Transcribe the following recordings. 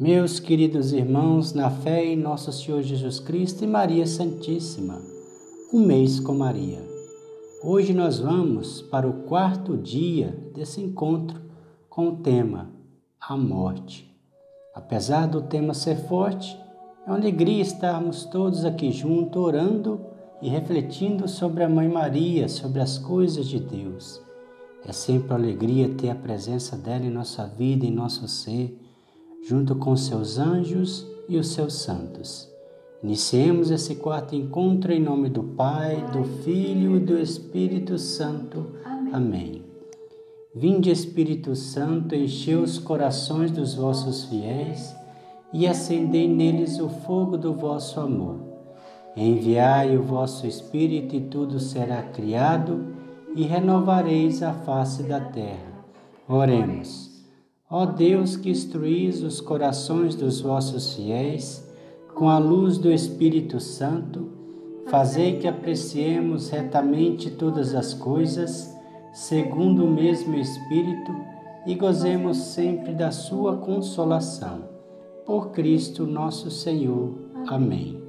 Meus queridos irmãos, na fé em nosso Senhor Jesus Cristo e Maria Santíssima, um mês com Maria. Hoje nós vamos para o quarto dia desse encontro com o tema A Morte. Apesar do tema ser forte, é uma alegria estarmos todos aqui juntos orando e refletindo sobre a Mãe Maria, sobre as coisas de Deus. É sempre uma alegria ter a presença dela em nossa vida, em nosso ser junto com seus anjos e os seus santos. Iniciemos esse quarto encontro em nome do Pai, do Filho e do Espírito Santo. Amém. Amém. Vinde, Espírito Santo, enchei os corações dos vossos fiéis e acendei neles o fogo do vosso amor. Enviai o vosso Espírito e tudo será criado e renovareis a face da terra. Oremos. Ó Deus que instruís os corações dos vossos fiéis com a luz do Espírito Santo, fazei que apreciemos retamente todas as coisas, segundo o mesmo Espírito, e gozemos sempre da sua consolação. Por Cristo nosso Senhor. Amém.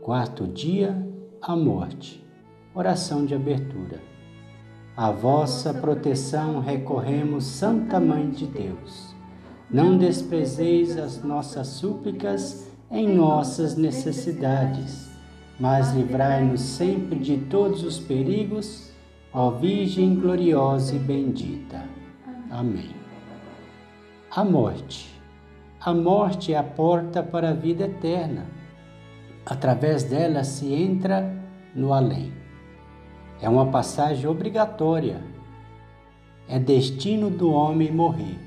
Quarto dia, a morte. Oração de abertura. A vossa proteção recorremos, Santa Mãe de Deus. Não desprezeis as nossas súplicas em nossas necessidades, mas livrai-nos sempre de todos os perigos, ó Virgem gloriosa e bendita. Amém. A morte. A morte é a porta para a vida eterna. Através dela se entra no além. É uma passagem obrigatória. É destino do homem morrer.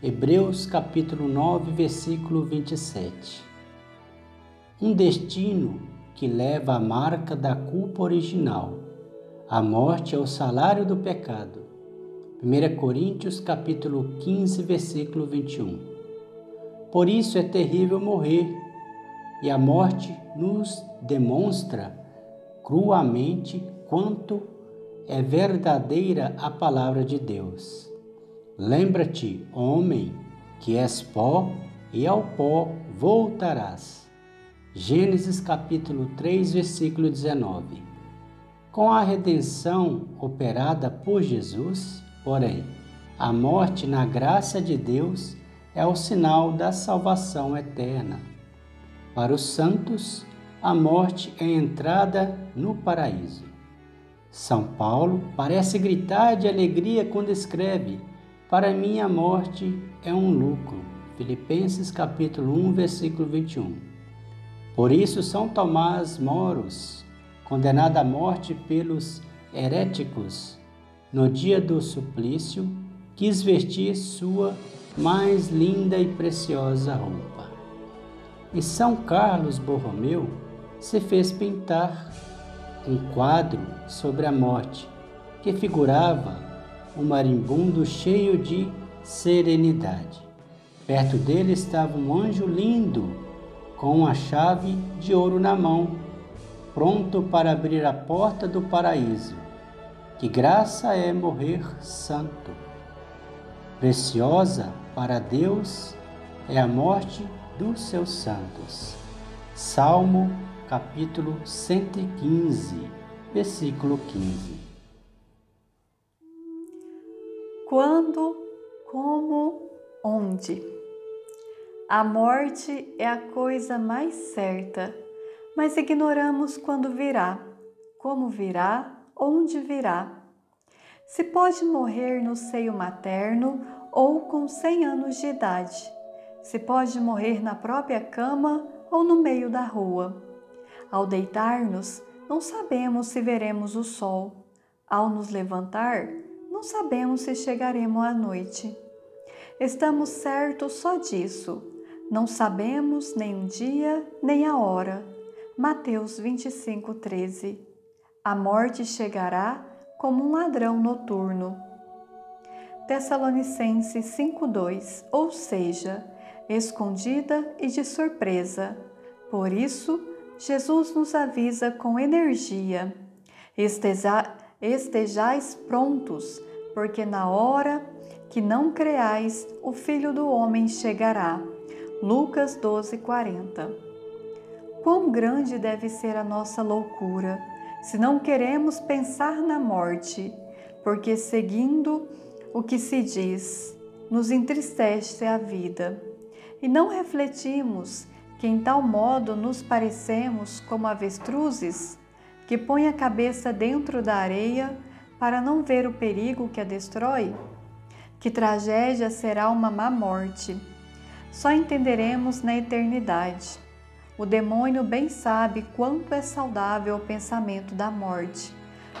Hebreus capítulo 9, versículo 27. Um destino que leva a marca da culpa original. A morte é o salário do pecado. 1 Coríntios capítulo 15, versículo 21. Por isso é terrível morrer, e a morte nos demonstra cruamente quanto é verdadeira a palavra de Deus. Lembra-te, homem, que és pó e ao pó voltarás. Gênesis capítulo 3, versículo 19. Com a redenção operada por Jesus, porém, a morte na graça de Deus é o sinal da salvação eterna. Para os santos, a morte é entrada no paraíso. São Paulo parece gritar de alegria quando escreve: Para mim a morte é um lucro. Filipenses capítulo 1, versículo 21. Por isso São Tomás Moros, condenado à morte pelos heréticos, no dia do suplício, quis vestir sua mais linda e preciosa roupa. E São Carlos Borromeu se fez pintar um quadro sobre a morte que figurava um marimbondo cheio de serenidade. Perto dele estava um anjo lindo com uma chave de ouro na mão, pronto para abrir a porta do paraíso. Que graça é morrer santo! Preciosa para Deus é a morte dos seus santos. Salmo capítulo 115, versículo 15. Quando, como, onde? A morte é a coisa mais certa, mas ignoramos quando virá, como virá, onde virá. Se pode morrer no seio materno ou com 100 anos de idade. Se pode morrer na própria cama ou no meio da rua. Ao deitar-nos, não sabemos se veremos o sol. Ao nos levantar, não sabemos se chegaremos à noite. Estamos certos só disso. Não sabemos nem o dia nem a hora. Mateus 25, 13. A morte chegará como um ladrão noturno. Tessalonicenses 5:2, ou seja, escondida e de surpresa. Por isso, Jesus nos avisa com energia: Esteja, estejais prontos, porque na hora que não creais, o Filho do Homem chegará. Lucas 12, 40. Quão grande deve ser a nossa loucura se não queremos pensar na morte, porque seguindo o que se diz, nos entristece a vida, e não refletimos que em tal modo nos parecemos como avestruzes que põem a cabeça dentro da areia para não ver o perigo que a destrói? Que tragédia será uma má morte! Só entenderemos na eternidade. O demônio bem sabe quanto é saudável o pensamento da morte.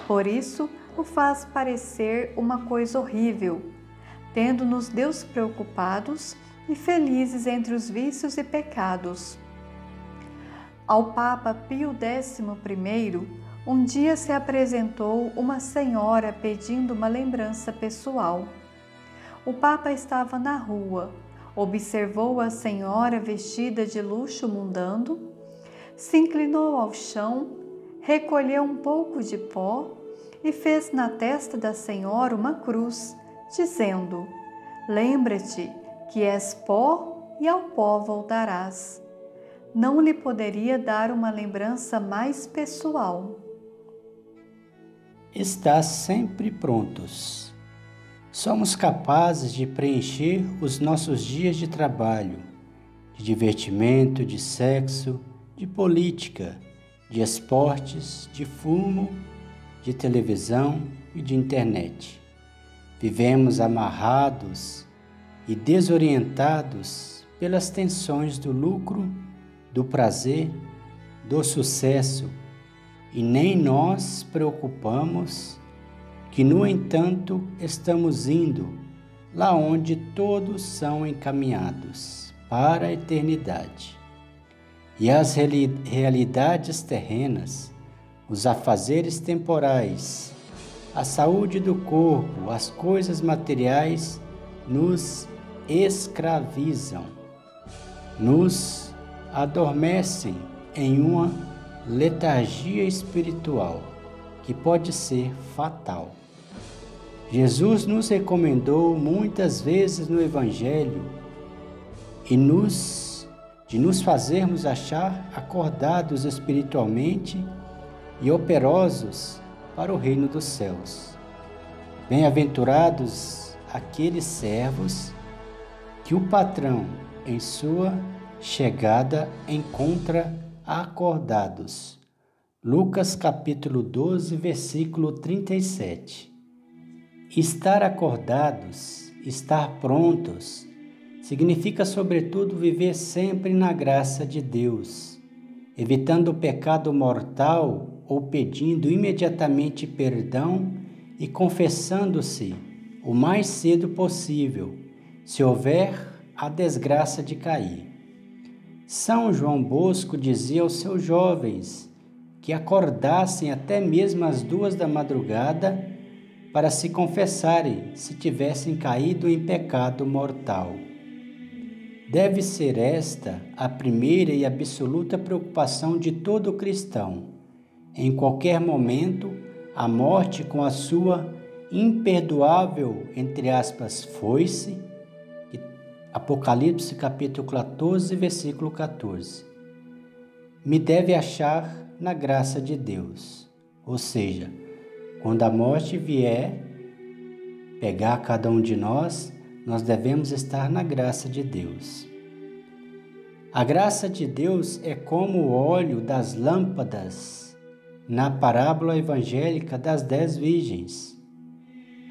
Por isso, o faz parecer uma coisa horrível, tendo-nos Deus preocupados e felizes entre os vícios e pecados. Ao Papa Pio XI, um dia se apresentou uma senhora pedindo uma lembrança pessoal. O Papa estava na rua, observou a senhora vestida de luxo mundano, se inclinou ao chão, recolheu um pouco de pó e fez na testa da senhora uma cruz, dizendo: Lembra-te que és pó e ao pó voltarás. Não lhe poderia dar uma lembrança mais pessoal. Está sempre prontos. Somos capazes de preencher os nossos dias de trabalho, de divertimento, de sexo, de política, de esportes, de fumo, de televisão e de internet. Vivemos amarrados e desorientados pelas tensões do lucro, do prazer, do sucesso, e nem nós preocupamos que, no entanto, estamos indo lá onde todos são encaminhados para a eternidade. E as realidades terrenas, os afazeres temporais, a saúde do corpo, as coisas materiais nos escravizam, nos adormecem em uma letargia espiritual que pode ser fatal. Jesus nos recomendou muitas vezes no Evangelho e nos de nos fazermos achar acordados espiritualmente e operosos para o reino dos céus. Bem-aventurados aqueles servos que o patrão, em sua chegada, encontra acordados. Lucas capítulo 12, versículo 37. Estar acordados, estar prontos, significa, sobretudo, viver sempre na graça de Deus, evitando o pecado mortal ou pedindo imediatamente perdão e confessando-se o mais cedo possível se houver a desgraça de cair. São João Bosco dizia aos seus jovens que acordassem até mesmo às duas da madrugada para se confessarem se tivessem caído em pecado mortal. Deve ser esta a primeira e absoluta preocupação de todo cristão. Em qualquer momento, a morte com a sua imperdoável, entre aspas, foice, Apocalipse capítulo 14, versículo 14. Me deve achar na graça de Deus. Ou seja, quando a morte vier pegar cada um de nós, nós devemos estar na graça de Deus. A graça de Deus é como o óleo das lâmpadas na parábola evangélica das dez virgens.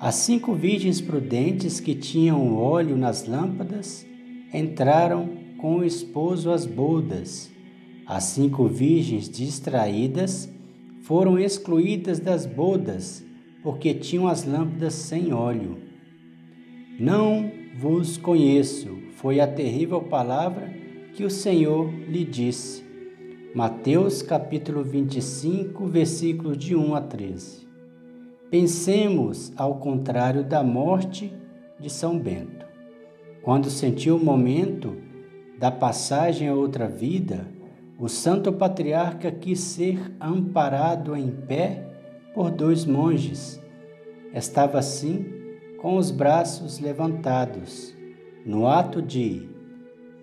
As cinco virgens prudentes que tinham óleo nas lâmpadas entraram com o esposo às bodas. As cinco virgens distraídas foram excluídas das bodas, porque tinham as lâmpadas sem óleo. Não vos conheço, foi a terrível palavra que o Senhor lhe disse. Mateus capítulo 25, versículos de 1 a 13. Pensemos ao contrário da morte de São Bento. Quando sentiu o momento da passagem a outra vida, o santo patriarca quis ser amparado em pé por dois monges. Estava assim, com os braços levantados, no ato de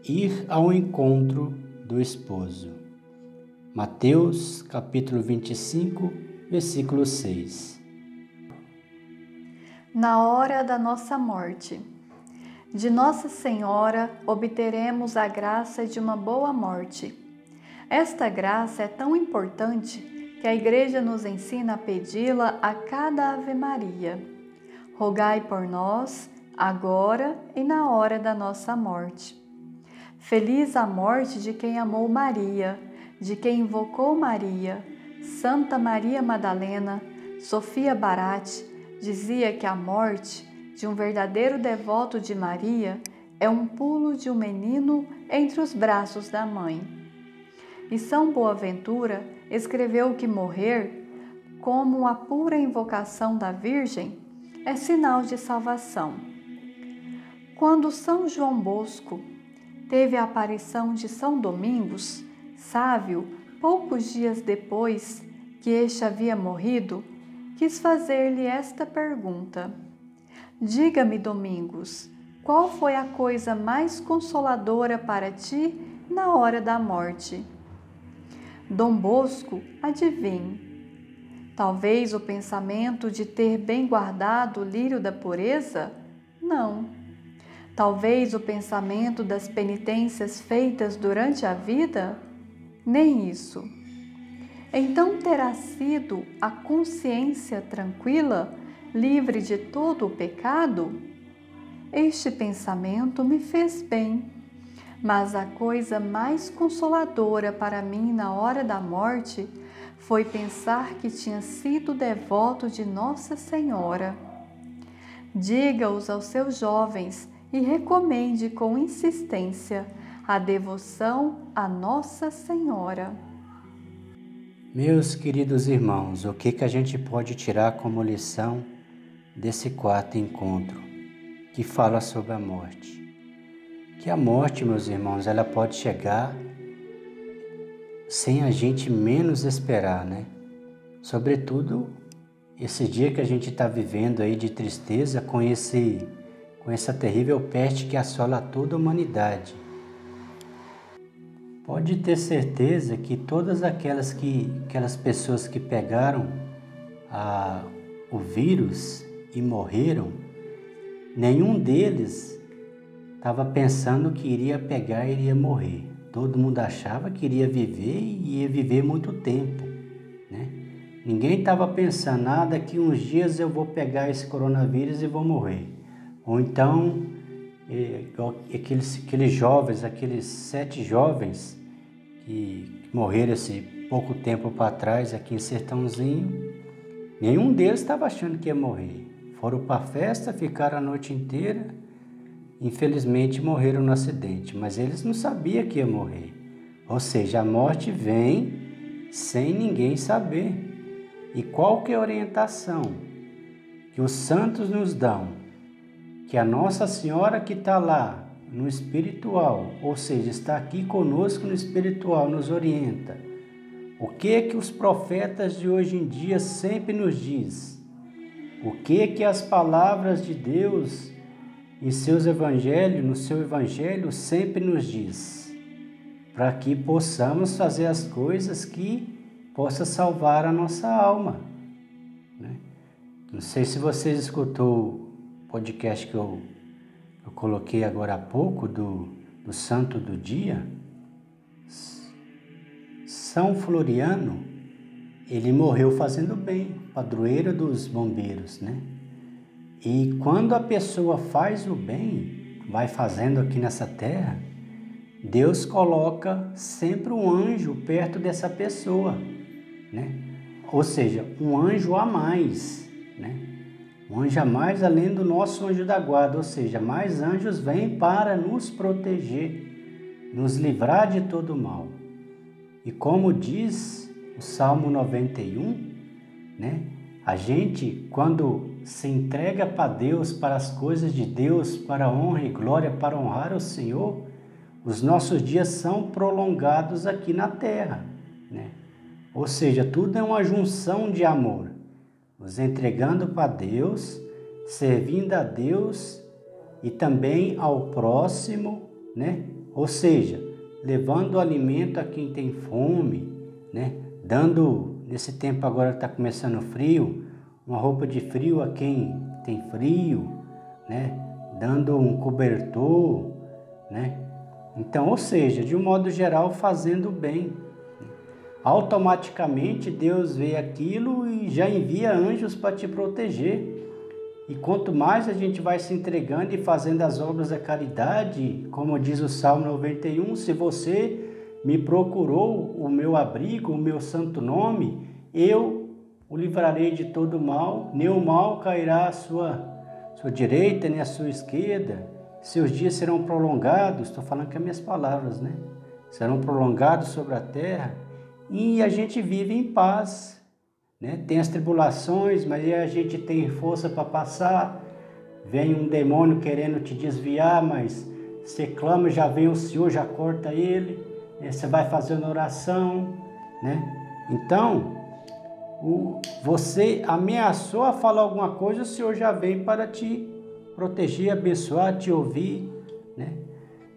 ir ao encontro do esposo. Mateus capítulo 25, versículo 6. Na hora da nossa morte. De Nossa Senhora obteremos a graça de uma boa morte. Esta graça é tão importante que a Igreja nos ensina a pedi-la a cada Ave Maria. Rogai por nós, agora e na hora da nossa morte. Feliz a morte de quem amou Maria, de quem invocou Maria. Santa Maria Madalena, Sofia Barate, dizia que a morte de um verdadeiro devoto de Maria é um pulo de um menino entre os braços da mãe. E São Boaventura escreveu que morrer, como a pura invocação da Virgem, é sinal de salvação. Quando São João Bosco teve a aparição de São Domingos, sábio, poucos dias depois que este havia morrido, quis fazer-lhe esta pergunta Diga-me, Domingos, qual foi a coisa mais consoladora para ti na hora da morte? Dom Bosco, adivinhe. Talvez o pensamento de ter bem guardado o lírio da pureza? Não. Talvez o pensamento das penitências feitas durante a vida? Nem isso. Então terá sido a consciência tranquila livre de todo o pecado? Este pensamento me fez bem, mas a coisa mais consoladora para mim na hora da morte foi pensar que tinha sido devoto de Nossa Senhora. Diga-os aos seus jovens e recomende com insistência a devoção a Nossa Senhora. Meus queridos irmãos, o que, que a gente pode tirar como lição desse quarto encontro que fala sobre a morte. Que a morte, meus irmãos, ela pode chegar sem a gente menos esperar, né? Sobretudo esse dia que a gente está vivendo aí de tristeza com esse com essa terrível peste que assola toda a humanidade. Pode ter certeza que todas aquelas que aquelas pessoas que pegaram a, o vírus e morreram, nenhum deles estava pensando que iria pegar e iria morrer. Todo mundo achava que iria viver e ia viver muito tempo. Né? Ninguém estava pensando nada que uns dias eu vou pegar esse coronavírus e vou morrer. Ou então, é, aqueles, aqueles jovens, aqueles sete jovens que morreram esse pouco tempo para trás aqui em Sertãozinho, nenhum deles estava achando que ia morrer. Foram para a festa, ficaram a noite inteira. Infelizmente morreram no acidente, mas eles não sabiam que ia morrer. Ou seja, a morte vem sem ninguém saber. E qual que é a orientação que os santos nos dão? Que a Nossa Senhora que está lá no espiritual, ou seja, está aqui conosco no espiritual, nos orienta. O que que os profetas de hoje em dia sempre nos diz? O que que as palavras de Deus em seus evangelhos, no seu evangelho sempre nos diz? Para que possamos fazer as coisas que possa salvar a nossa alma. Né? Não sei se vocês escutou o podcast que eu, eu coloquei agora há pouco do, do Santo do Dia. São Floriano, ele morreu fazendo bem, padroeiro dos bombeiros, né? E quando a pessoa faz o bem, vai fazendo aqui nessa terra, Deus coloca sempre um anjo perto dessa pessoa, né? Ou seja, um anjo a mais, né? Um anjo a mais além do nosso anjo da guarda, ou seja, mais anjos vêm para nos proteger, nos livrar de todo mal. E como diz o Salmo 91, né? A gente, quando se entrega para Deus, para as coisas de Deus, para a honra e glória, para honrar o Senhor, os nossos dias são prolongados aqui na terra, né? Ou seja, tudo é uma junção de amor, nos entregando para Deus, servindo a Deus e também ao próximo, né? Ou seja, levando alimento a quem tem fome, né? Dando, nesse tempo agora está começando frio, uma roupa de frio a quem tem frio, né? Dando um cobertor, né? Então, ou seja, de um modo geral, fazendo bem. Automaticamente Deus vê aquilo e já envia anjos para te proteger. E quanto mais a gente vai se entregando e fazendo as obras da caridade, como diz o Salmo 91, se você me procurou o meu abrigo, o meu santo nome, eu o livrarei de todo mal, nem o mal cairá à sua, sua direita, nem à sua esquerda. Seus dias serão prolongados, estou falando com as minhas palavras, né? Serão prolongados sobre a terra e a gente vive em paz, né? Tem as tribulações, mas a gente tem força para passar. Vem um demônio querendo te desviar, mas você clama, já vem o Senhor, já corta ele. Né? Você vai fazendo oração, né? Então, o, você ameaçou a falar alguma coisa, o Senhor já vem para te proteger, abençoar, te ouvir, né?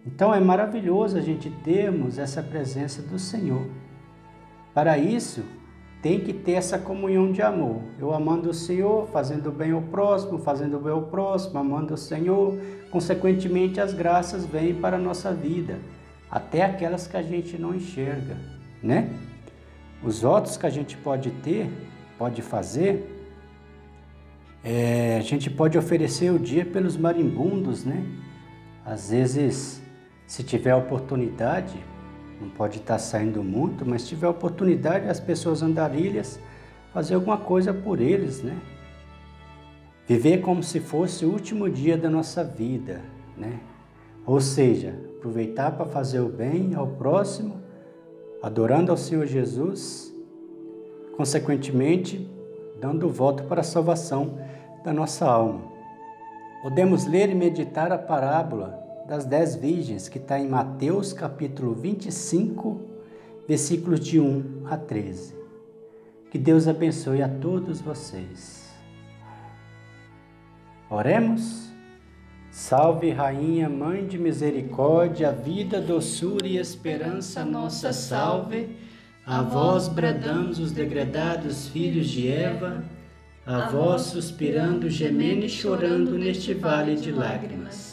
Então é maravilhoso a gente termos essa presença do Senhor. Para isso, tem que ter essa comunhão de amor. Eu amando o Senhor, fazendo bem ao próximo, fazendo bem ao próximo, amando o Senhor, consequentemente as graças vêm para a nossa vida, até aquelas que a gente não enxerga, né? Os votos que a gente pode ter, pode fazer, é, a gente pode oferecer o dia pelos marimbundos, né? Às vezes, se tiver oportunidade, não pode estar saindo muito, mas se tiver oportunidade, as pessoas andarilhas, fazer alguma coisa por eles, né? Viver como se fosse o último dia da nossa vida, né? Ou seja, aproveitar para fazer o bem ao próximo, adorando ao Senhor Jesus, consequentemente, dando voto para a salvação da nossa alma. Podemos ler e meditar a parábola das dez virgens, que está em Mateus capítulo 25, versículos de 1 a 13. Que Deus abençoe a todos vocês. Oremos. Salve, Rainha, Mãe de Misericórdia, vida, doçura e esperança, nossa salve. A vós bradamos os degredados filhos de Eva, a vós suspirando, gemendo e chorando neste vale de lágrimas.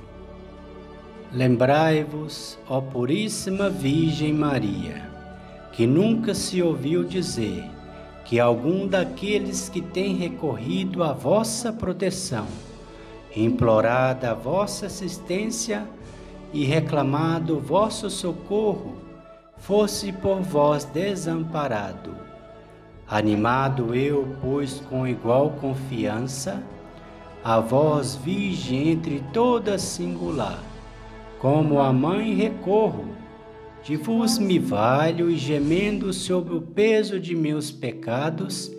Lembrai-vos, ó Puríssima Virgem Maria, que nunca se ouviu dizer que algum daqueles que tem recorrido à vossa proteção, implorado a vossa assistência e reclamado o vosso socorro, fosse por vós desamparado. Animado eu, pois, com igual confiança, a vós, Virgem entre todas singular, como a mãe recorro, de vos me valho e gemendo sob o peso de meus pecados,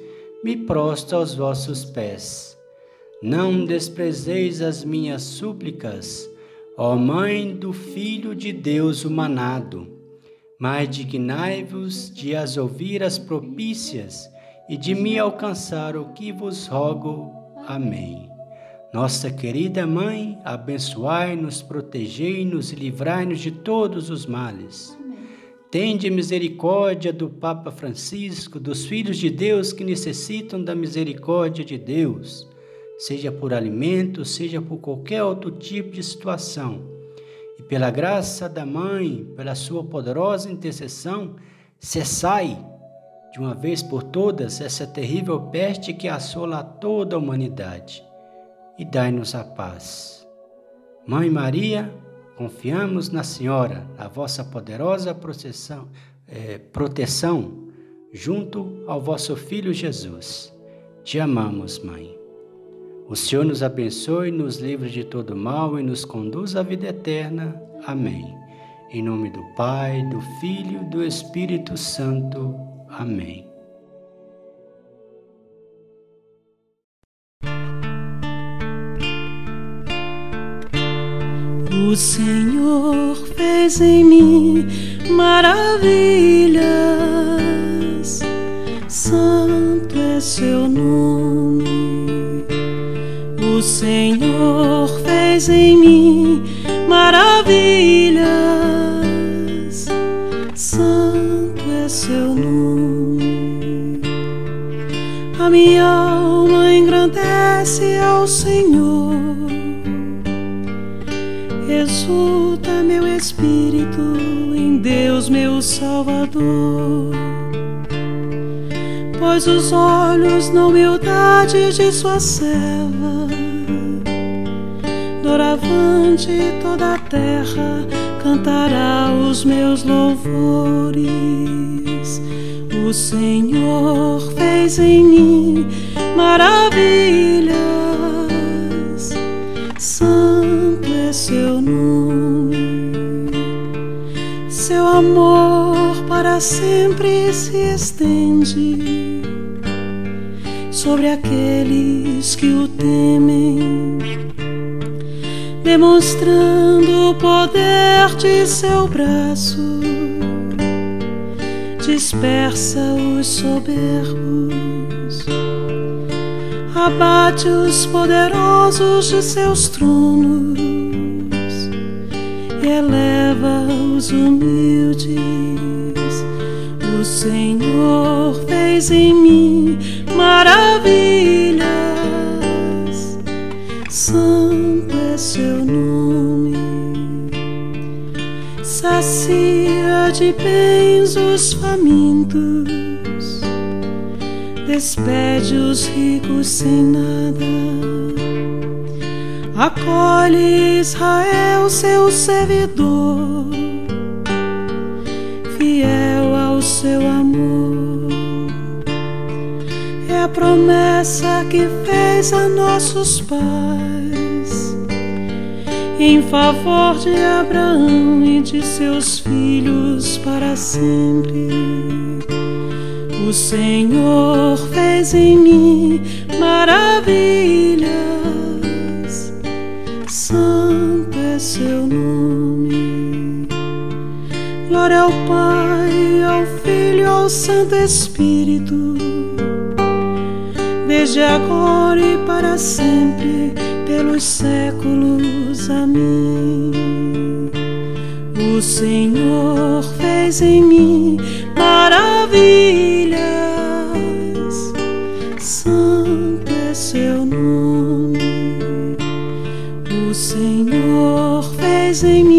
me prosto aos vossos pés. Não desprezeis as minhas súplicas, ó Mãe do Filho de Deus humanado, mas dignai-vos de as ouvir as propícias e de me alcançar o que vos rogo. Amém. Nossa querida Mãe, abençoai-nos, protegei-nos e livrai-nos de todos os males. Tende misericórdia do Papa Francisco, dos filhos de Deus que necessitam da misericórdia de Deus, seja por alimento, seja por qualquer outro tipo de situação. E pela graça da Mãe, pela sua poderosa intercessão, cessai de uma vez por todas essa terrível peste que assola toda a humanidade e dai-nos a paz. Mãe Maria, confiamos na Senhora, na vossa poderosa processão, é, proteção, junto ao vosso Filho Jesus. Te amamos, Mãe. O Senhor nos abençoe, nos livre de todo mal e nos conduz à vida eterna. Amém. Em nome do Pai, do Filho e do Espírito Santo. Amém. O Senhor fez em mim maravilhas, santo é seu nome. O Senhor fez em mim maravilhas, santo é seu nome. A minha alma engrandece ao Senhor exulta meu espírito em Deus, meu Salvador. Pois os olhos na humildade de sua serva, doravante toda a terra cantará os meus louvores. O Senhor fez em mim maravilhas. Seu nome, seu amor para sempre se estende sobre aqueles que o temem, demonstrando o poder de seu braço, dispersa os soberbos abate os poderosos de seus tronos e eleva os humildes. O Senhor fez em mim maravilhas, santo é seu nome. Sacia de bens os famintos despede os ricos sem nada. Acolhe Israel, seu servidor, fiel ao seu amor. É a promessa que fez a nossos pais em favor de Abraão e de seus filhos para sempre. O Senhor fez em mim maravilhas, santo é seu nome. Glória ao Pai, ao Filho, ao Santo Espírito, desde agora e para sempre, pelos séculos. Amém. O Senhor fez em mim maravilhas, O